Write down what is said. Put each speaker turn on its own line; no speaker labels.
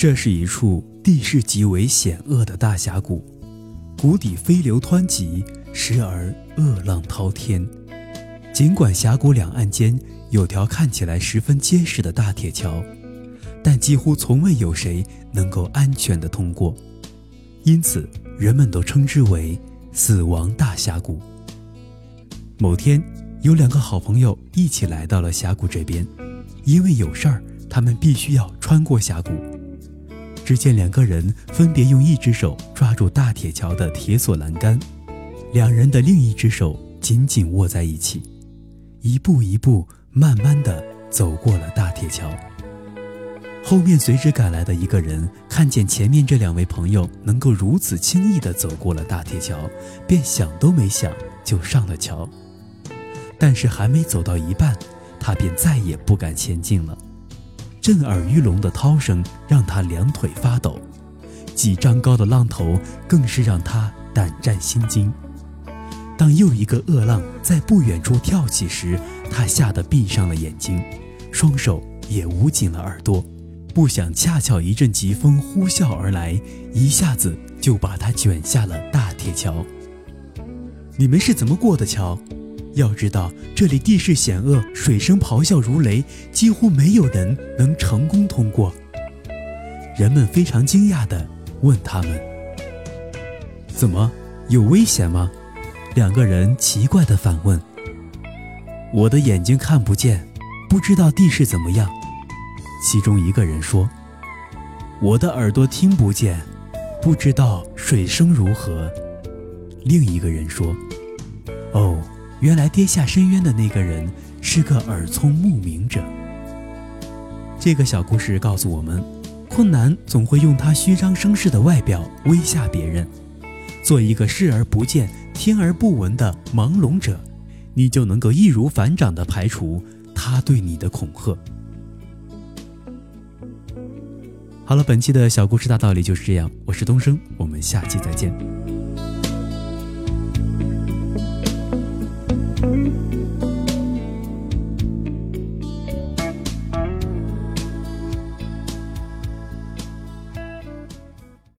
这是一处地势极为险恶的大峡谷，谷底飞流湍急，时而恶浪滔天。尽管峡谷两岸间有条看起来十分结实的大铁桥，但几乎从未有谁能够安全地通过，因此人们都称之为“死亡大峡谷”。某天，有两个好朋友一起来到了峡谷这边，因为有事儿，他们必须要穿过峡谷。只见两个人分别用一只手抓住大铁桥的铁索栏杆，两人的另一只手紧紧握在一起。一步一步，慢慢的走过了大铁桥。后面随之赶来的一个人看见前面这两位朋友能够如此轻易的走过了大铁桥，便想都没想就上了桥。但是还没走到一半，他便再也不敢前进了。震耳欲聋的涛声让他两腿发抖，几丈高的浪头更是让他胆战心惊。当又一个恶浪在不远处跳起时，他吓得闭上了眼睛，双手也捂紧了耳朵，不想恰巧一阵疾风呼啸而来，一下子就把他卷下了大铁桥。你们是怎么过的桥？要知道这里地势险恶，水声咆哮如雷，几乎没有人能成功通过。人们非常惊讶地问他们：“怎么有危险吗？”两个人奇怪地反问：“我的眼睛看不见，不知道地势怎么样。”其中一个人说：“我的耳朵听不见，不知道水声如何。”另一个人说：“哦，原来跌下深渊的那个人是个耳聪目明者。”这个小故事告诉我们，困难总会用他虚张声势的外表威吓别人，做一个视而不见。听而不闻的盲聋者，你就能够易如反掌地排除他对你的恐吓。好了，本期的小故事大道理就是这样。我是东升，我们下期再见。